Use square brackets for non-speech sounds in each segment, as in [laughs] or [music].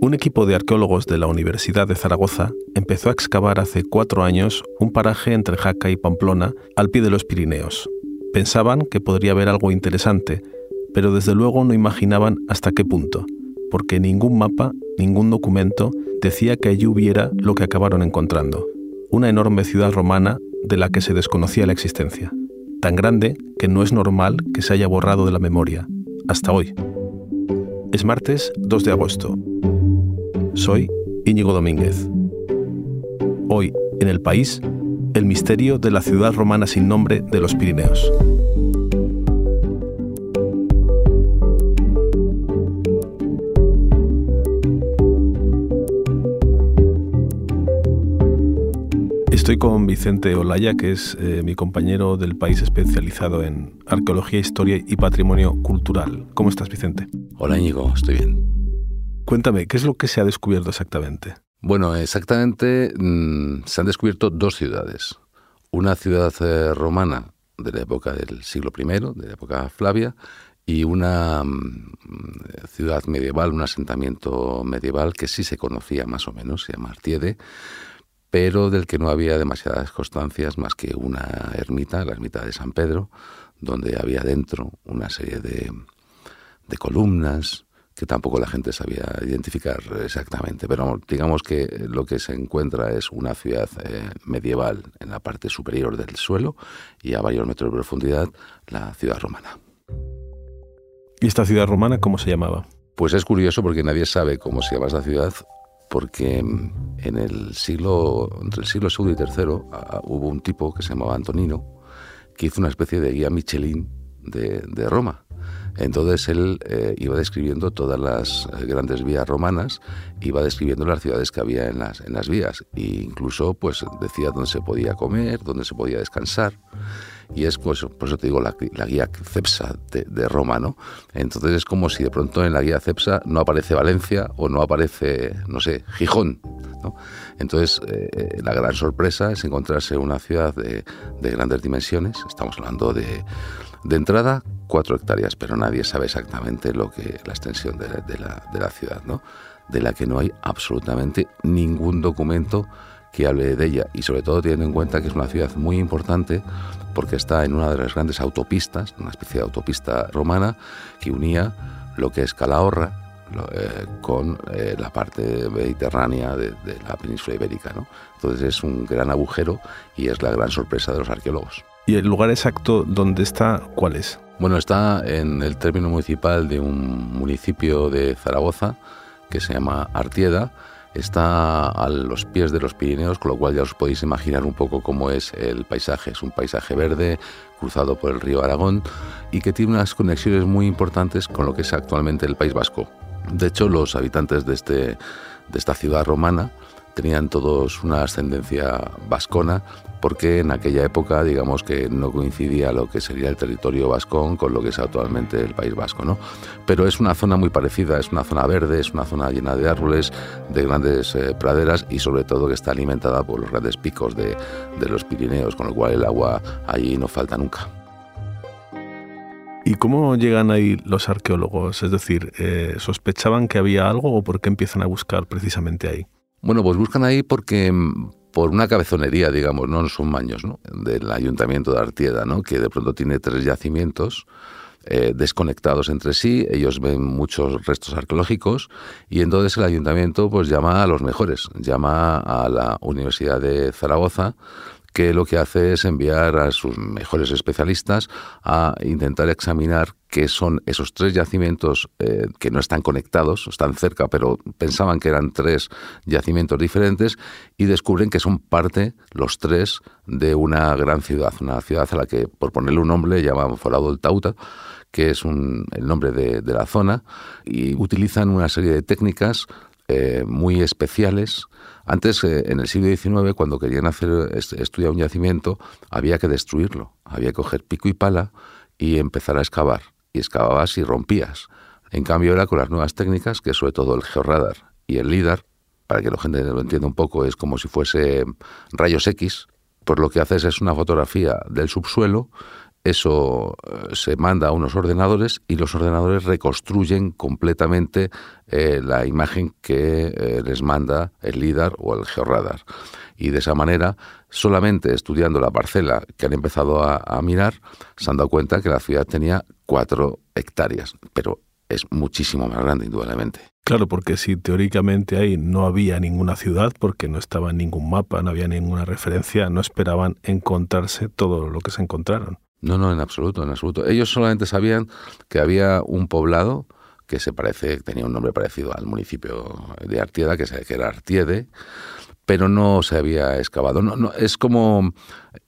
Un equipo de arqueólogos de la Universidad de Zaragoza empezó a excavar hace cuatro años un paraje entre Jaca y Pamplona al pie de los Pirineos. Pensaban que podría haber algo interesante, pero desde luego no imaginaban hasta qué punto, porque ningún mapa, ningún documento decía que allí hubiera lo que acabaron encontrando, una enorme ciudad romana de la que se desconocía la existencia, tan grande que no es normal que se haya borrado de la memoria, hasta hoy. Es martes 2 de agosto. Soy Íñigo Domínguez. Hoy, en el país, el misterio de la ciudad romana sin nombre de los Pirineos. Estoy con Vicente Olaya, que es eh, mi compañero del país especializado en arqueología, historia y patrimonio cultural. ¿Cómo estás, Vicente? Hola, Íñigo, estoy bien. Cuéntame, ¿qué es lo que se ha descubierto exactamente? Bueno, exactamente mm, se han descubierto dos ciudades. Una ciudad eh, romana de la época del siglo I, de la época Flavia, y una mm, ciudad medieval, un asentamiento medieval que sí se conocía más o menos, se llama Artiede, pero del que no había demasiadas constancias más que una ermita, la ermita de San Pedro, donde había dentro una serie de, de columnas, que tampoco la gente sabía identificar exactamente, pero digamos que lo que se encuentra es una ciudad eh, medieval en la parte superior del suelo y a varios metros de profundidad la ciudad romana. ¿Y esta ciudad romana cómo se llamaba? Pues es curioso porque nadie sabe cómo se llama esta ciudad porque en el siglo entre el siglo II y III hubo un tipo que se llamaba Antonino que hizo una especie de guía Michelin de, de Roma entonces él eh, iba describiendo todas las eh, grandes vías romanas, iba describiendo las ciudades que había en las, en las vías e incluso pues decía dónde se podía comer, dónde se podía descansar. Y es pues, por eso te digo la, guía Cepsa de, Roma, ¿no? Entonces es como si de pronto en la guía Cepsa no aparece Valencia o no aparece, no sé, Gijón, ¿no? Entonces eh, la gran sorpresa es encontrarse una ciudad de, de grandes dimensiones, estamos hablando de de entrada, cuatro hectáreas, pero nadie sabe exactamente lo que la extensión de, la, ciudad, ¿no? de la que no hay absolutamente ningún documento que hable de ella y sobre todo teniendo en cuenta que es una ciudad muy importante porque está en una de las grandes autopistas, una especie de autopista romana que unía lo que es Calahorra eh, con eh, la parte mediterránea de, de, la península ibérica. ¿no? Entonces es un gran agujero y es la gran sorpresa de los arqueólogos. ¿Y el lugar exacto donde está, cuál es? Bueno, está en el término municipal de un municipio de Zaragoza que se llama Artieda. Está a los pies de los Pirineos, con lo cual ya os podéis imaginar un poco cómo es el paisaje. Es un paisaje verde cruzado por el río Aragón y que tiene unas conexiones muy importantes con lo que es actualmente el País Vasco. De hecho, los habitantes de, este, de esta ciudad romana tenían todos una ascendencia vascona porque en aquella época digamos que no coincidía lo que sería el territorio vascón con lo que es actualmente el País Vasco, ¿no? Pero es una zona muy parecida, es una zona verde, es una zona llena de árboles, de grandes eh, praderas y sobre todo que está alimentada por los grandes picos de, los Pirineos, con lo cual el agua allí no falta nunca. ¿Y cómo llegan ahí los arqueólogos? Es decir, eh, ¿sospechaban que había algo o por qué empiezan a buscar precisamente ahí? Bueno, pues buscan ahí porque por una cabezonería, digamos, no son maños, ¿no? del ayuntamiento de Artieda, ¿no? que de pronto tiene tres yacimientos eh, desconectados entre sí, ellos ven muchos restos arqueológicos y entonces el ayuntamiento pues llama a los mejores, llama a la Universidad de Zaragoza que lo que hace es enviar a sus mejores especialistas a intentar examinar qué son esos tres yacimientos eh, que no están conectados, están cerca, pero pensaban que eran tres yacimientos diferentes y descubren que son parte, los tres, de una gran ciudad, una ciudad a la que, por ponerle un nombre, llaman Forado del Tauta, que es un, el nombre de, la zona, y utilizan una serie de técnicas eh, muy especiales antes, eh, en el siglo XIX, cuando querían hacer estudiar un yacimiento, había que destruirlo, había que coger pico y pala y empezar a excavar. Y excavabas y rompías. En cambio, ahora con las nuevas técnicas, que sobre todo el georradar y el LIDAR, para que la gente lo entienda un poco, es como si fuese rayos X, pues lo que haces es una fotografía del subsuelo eso eh, se manda a unos ordenadores y los ordenadores reconstruyen completamente eh, la imagen que eh, les manda el LIDAR o el georradar. Y de esa manera, solamente estudiando la parcela que han empezado a, a mirar, se han dado cuenta que la ciudad tenía cuatro hectáreas, pero es muchísimo más grande, indudablemente. Claro, porque si teóricamente ahí no había ninguna ciudad, porque no estaba en ningún mapa, no había ninguna referencia, no esperaban encontrarse todo lo que se encontraron. No, no, en absoluto, en absoluto. Ellos solamente sabían que había un poblado que se parece, tenía un nombre parecido al municipio de Artieda, que era Artiede, pero no se había excavado. No, no, es como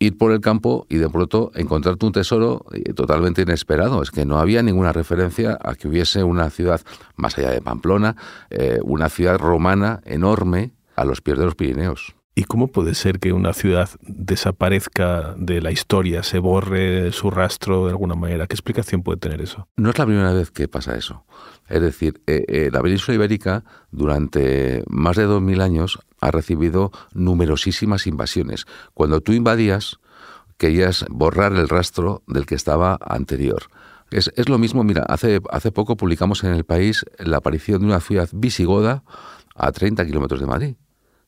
ir por el campo y de pronto encontrarte un tesoro eh, totalmente inesperado. Es que no había ninguna referencia a que hubiese una ciudad más allá de Pamplona, eh, una ciudad romana enorme a los pies de los Pirineos. ¿Y cómo puede ser que una ciudad desaparezca de la historia, se borre su rastro de alguna manera? ¿Qué explicación puede tener eso? No es la primera vez que pasa eso. Es decir, eh, la península ibérica durante más de 2.000 años ha recibido numerosísimas invasiones. Cuando tú invadías, querías borrar el rastro del que estaba anterior. Es, lo mismo, mira, hace, hace poco publicamos en el país la aparición de una ciudad visigoda a 30 kilómetros de Madrid.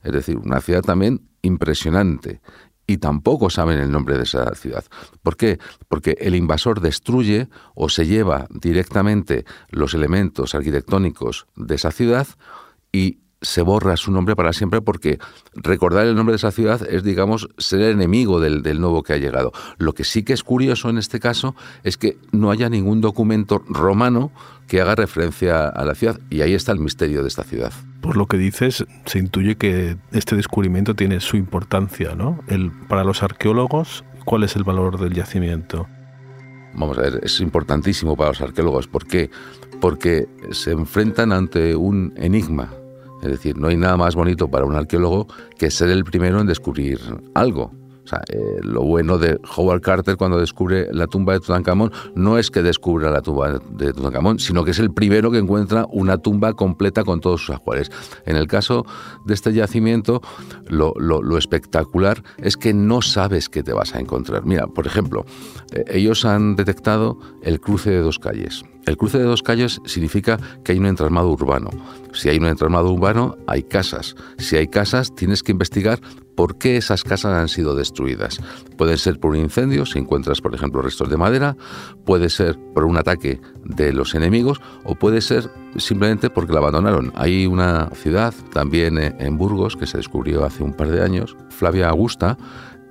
Es decir, una ciudad también impresionante. Y tampoco saben el nombre de esa ciudad. ¿Por qué? Porque el invasor destruye o se lleva directamente los elementos arquitectónicos de esa ciudad y se borra su nombre para siempre porque recordar el nombre de esa ciudad es, digamos, ser enemigo del, del, nuevo que ha llegado. Lo que sí que es curioso en este caso es que no haya ningún documento romano que haga referencia a la ciudad y ahí está el misterio de esta ciudad. Por lo que dices, se intuye que este descubrimiento tiene su importancia, ¿no? El, para los arqueólogos, ¿cuál es el valor del yacimiento? Vamos a ver, es importantísimo para los arqueólogos. ¿Por qué? Porque se enfrentan ante un enigma es decir, no hay nada más bonito para un arqueólogo que ser el primero en descubrir algo. Eh, lo bueno de Howard Carter cuando descubre la tumba de Tutankamón no es que descubra la tumba de Tutankamón, sino que es el primero que encuentra una tumba completa con todos sus ajuares. En el caso de este yacimiento, lo, espectacular es que no sabes qué te vas a encontrar. Mira, por ejemplo, eh, ellos han detectado el cruce de dos calles. El cruce de dos calles significa que hay un entramado urbano. Si hay un entramado urbano, hay casas. Si hay casas, tienes que investigar por qué esas casas han sido destruidas. Puede ser por un incendio, si encuentras, por ejemplo, restos de madera, puede ser por un ataque de los enemigos o puede ser simplemente porque la abandonaron. Hay una ciudad también eh, en Burgos que se descubrió hace un par de años, Flavia Augusta,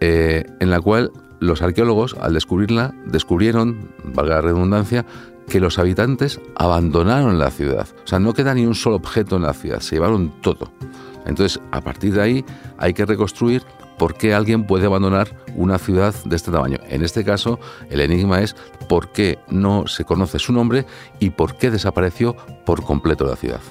eh, en la cual los arqueólogos, al descubrirla, descubrieron, valga la redundancia, que los habitantes abandonaron la ciudad. O sea, no queda ni un solo objeto en la ciudad, se llevaron todo. Entonces, a partir de ahí hay que reconstruir por qué alguien puede abandonar una ciudad de este tamaño. En este caso, el enigma es por qué no se conoce su nombre y por qué desapareció por completo la ciudad.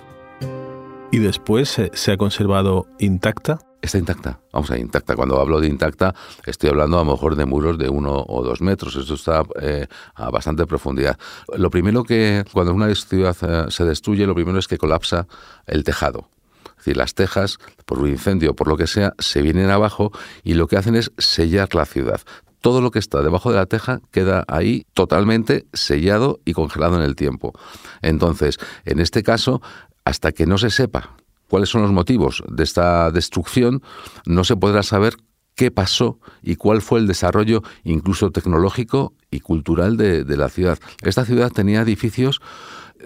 ¿Y después se ha conservado intacta? Está intacta. Vamos a intacta. Cuando hablo de intacta, estoy hablando a lo mejor de muros de uno o dos metros. Esto está eh, a bastante profundidad. Lo primero que, cuando una ciudad eh, se destruye, lo primero es que colapsa el tejado. Es decir, las tejas, por un incendio o por lo que sea, se vienen abajo y lo que hacen es sellar la ciudad. Todo lo que está debajo de la teja queda ahí totalmente sellado y congelado en el tiempo. Entonces, en este caso, hasta que no se sepa cuáles son los motivos de esta destrucción, no se podrá saber qué pasó y cuál fue el desarrollo incluso tecnológico y cultural de, la ciudad. Esta ciudad tenía edificios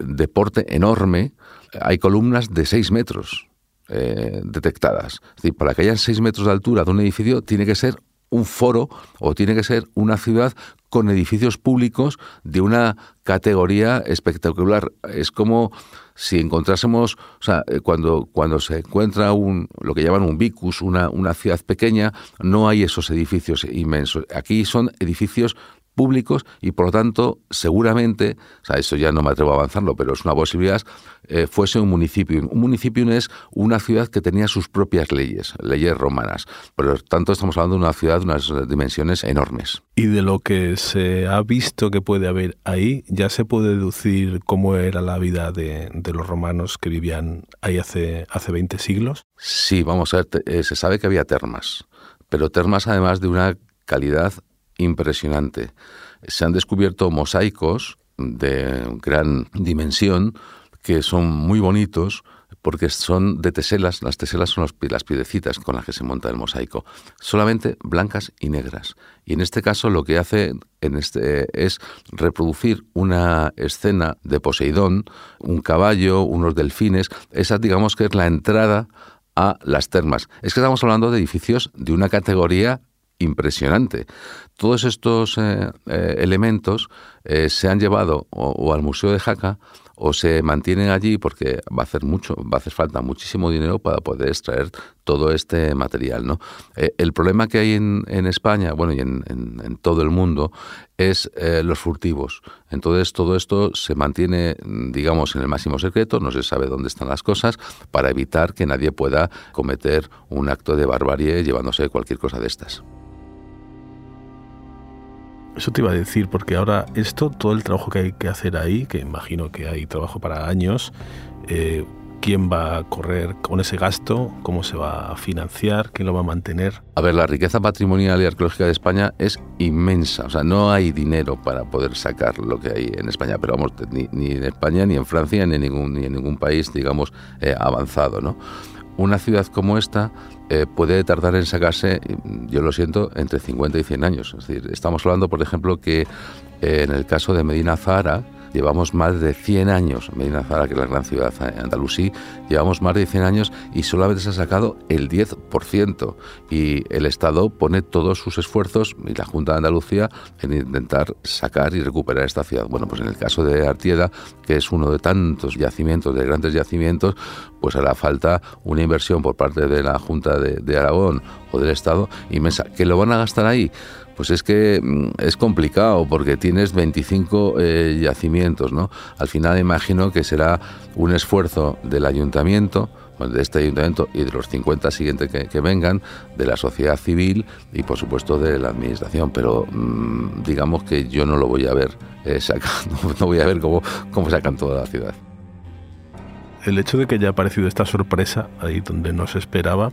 de porte enorme, hay columnas de seis metros eh, detectadas. Es decir, para que haya seis metros de altura de un edificio tiene que ser un foro o tiene que ser una ciudad con edificios públicos de una categoría espectacular. Es como si encontrásemos, o sea, eh, cuando, cuando se encuentra un, lo que llaman un vicus, una, una ciudad pequeña, no hay esos edificios inmensos. Aquí son edificios públicos y por lo tanto seguramente, o sea, eso ya no me atrevo a avanzarlo, pero es una posibilidad, eh, fuese un municipio. Un municipio es una ciudad que tenía sus propias leyes, leyes romanas. Por lo tanto, estamos hablando de una ciudad de unas dimensiones enormes. Y de lo que se ha visto que puede haber ahí, ya se puede deducir cómo era la vida de, los romanos que vivían ahí hace, hace 20 siglos. Sí, vamos a ver, eh, se sabe que había termas, pero termas además de una calidad impresionante. se han descubierto mosaicos de gran dimensión que son muy bonitos porque son de teselas, las teselas son las piedecitas con las que se monta el mosaico, solamente blancas y negras. Y en este caso lo que hace en este, es reproducir una escena de Poseidón, un caballo, unos delfines, esa digamos que es la entrada a las termas. Es que estamos hablando de edificios de una categoría impresionante. Todos estos eh, eh, elementos eh, se han llevado o, al Museo de Jaca o se mantienen allí porque va a hacer mucho, va a hacer falta muchísimo dinero para poder extraer todo este material. ¿no? el problema que hay en, España, bueno, y en, en, todo el mundo, es los furtivos. Entonces todo esto se mantiene, digamos, en el máximo secreto, no se sabe dónde están las cosas, para evitar que nadie pueda cometer un acto de barbarie llevándose cualquier cosa de estas. Eso te iba a decir, porque ahora esto, todo el trabajo que hay que hacer ahí, que imagino que hay trabajo para años, eh, ¿quién va a correr con ese gasto? ¿Cómo se va a financiar? ¿Quién lo va a mantener? A ver, la riqueza patrimonial y arqueológica de España es inmensa. O sea, no hay dinero para poder sacar lo que hay en España. Pero vamos, ni, en España, ni en Francia, ni en ningún, ni en ningún país, digamos, eh, avanzado, ¿no? Una ciudad como esta eh, puede tardar en sacarse, yo lo siento, entre 50 y 100 años. Es decir, estamos hablando, por ejemplo, que eh, en el caso de Medina Zahara, Llevamos más de 100 años, Medina Zara, que es la gran ciudad andalusí, llevamos más de 100 años y solamente se ha sacado el 10%. Y el Estado pone todos sus esfuerzos, y la Junta de Andalucía, en intentar sacar y recuperar esta ciudad. Bueno, pues en el caso de Artieda, que es uno de tantos yacimientos, de grandes yacimientos, pues hará falta una inversión por parte de la Junta de, Aragón o del Estado inmensa. ¿Que lo van a gastar ahí? Pues es que mm, es complicado porque tienes 25 eh, yacimientos, ¿no? Al final imagino que será un esfuerzo del ayuntamiento, de este ayuntamiento y de los 50 siguientes que, vengan, de la sociedad civil y por supuesto de la administración, pero mm, digamos que yo no lo voy a ver eh, sacando, [laughs] no voy a ver cómo, cómo sacan toda la ciudad. El hecho de que haya aparecido esta sorpresa ahí donde no se esperaba,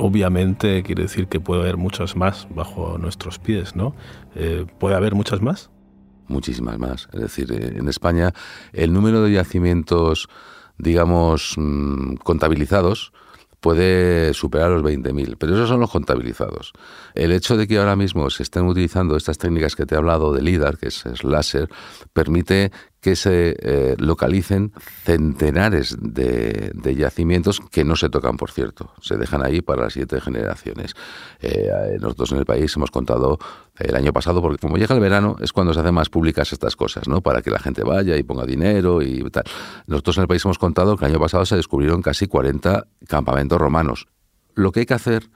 obviamente quiere decir que puede haber muchas más bajo nuestros pies, ¿no? Eh, ¿Puede haber muchas más? Muchísimas más. Es decir, eh, en España el número de yacimientos, digamos, mm, contabilizados, puede superar los 20.000, pero esos son los contabilizados. El hecho de que ahora mismo se estén utilizando estas técnicas que te he hablado de LIDAR, que es, es láser, permite que se eh, localicen centenares de, yacimientos que no se tocan, por cierto, se dejan ahí para las siguientes generaciones. Eh, nosotros en el país hemos contado el año pasado, porque como llega el verano es cuando se hacen más públicas estas cosas, ¿no? Para que la gente vaya y ponga dinero y tal. Nosotros en el país hemos contado que el año pasado se descubrieron casi 40 campamentos romanos. Lo que hay que hacer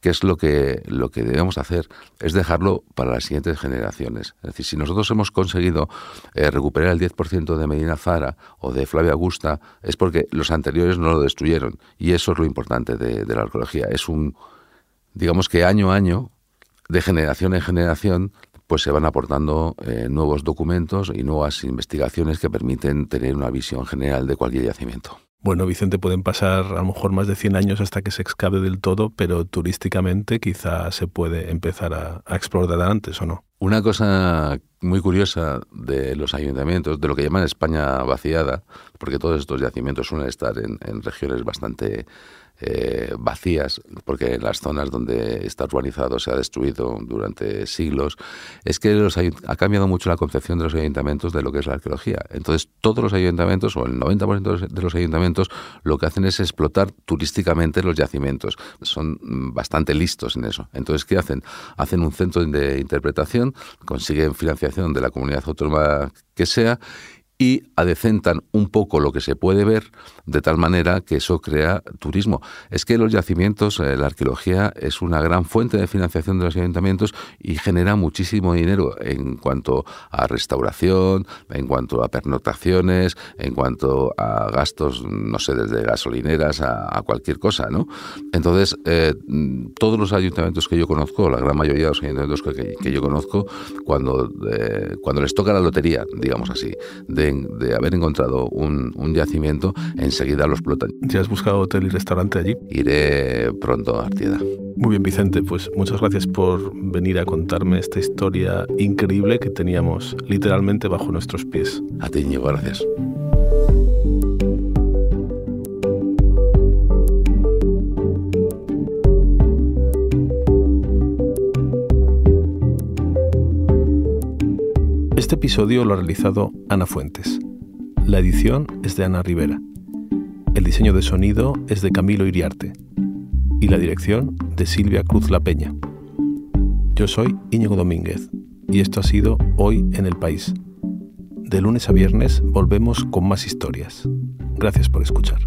¿Qué es lo que, lo que debemos hacer? Es dejarlo para las siguientes generaciones. Es decir, si nosotros hemos conseguido eh, recuperar el 10% de Medina Zara o de Flavia Augusta, es porque los anteriores no lo destruyeron. Y eso es lo importante de, la arqueología. Es un, digamos que año a año, de generación en generación, pues se van aportando eh, nuevos documentos y nuevas investigaciones que permiten tener una visión general de cualquier yacimiento. Bueno, Vicente, pueden pasar a lo mejor más de 100 años hasta que se excave del todo, pero turísticamente quizá se puede empezar a, explorar antes o no. Una cosa muy curiosa de los ayuntamientos, de lo que llaman España vaciada, porque todos estos yacimientos suelen estar en, en regiones bastante eh, vacías, porque en las zonas donde está urbanizado se ha destruido durante siglos, es que los, ha cambiado mucho la concepción de los ayuntamientos de lo que es la arqueología. Entonces, todos los ayuntamientos, o el 90% de los ayuntamientos, lo que hacen es explotar turísticamente los yacimientos. Son bastante listos en eso. Entonces, ¿qué hacen? Hacen un centro de interpretación, consiguen financiación de la comunidad autónoma que sea y adecentan un poco lo que se puede ver de tal manera que eso crea turismo. Es que los yacimientos, eh, la arqueología es una gran fuente de financiación de los ayuntamientos y genera muchísimo dinero en cuanto a restauración, en cuanto a pernotaciones, en cuanto a gastos, no sé, desde gasolineras a, cualquier cosa, ¿no? Entonces, eh, todos los ayuntamientos que yo conozco, la gran mayoría de los ayuntamientos que, yo conozco, cuando, eh, cuando les toca la lotería, digamos así, de de, haber encontrado un, un, yacimiento, enseguida lo explotan. ¿Ya has buscado hotel y restaurante allí? Iré pronto a Artieda. Muy bien, Vicente, pues muchas gracias por venir a contarme esta historia increíble que teníamos literalmente bajo nuestros pies. A ti, Íñigo, gracias. Este episodio lo ha realizado Ana Fuentes. La edición es de Ana Rivera. El diseño de sonido es de Camilo Iriarte. Y la dirección de Silvia Cruz La Peña. Yo soy Íñigo Domínguez y esto ha sido Hoy en el País. De lunes a viernes volvemos con más historias. Gracias por escuchar.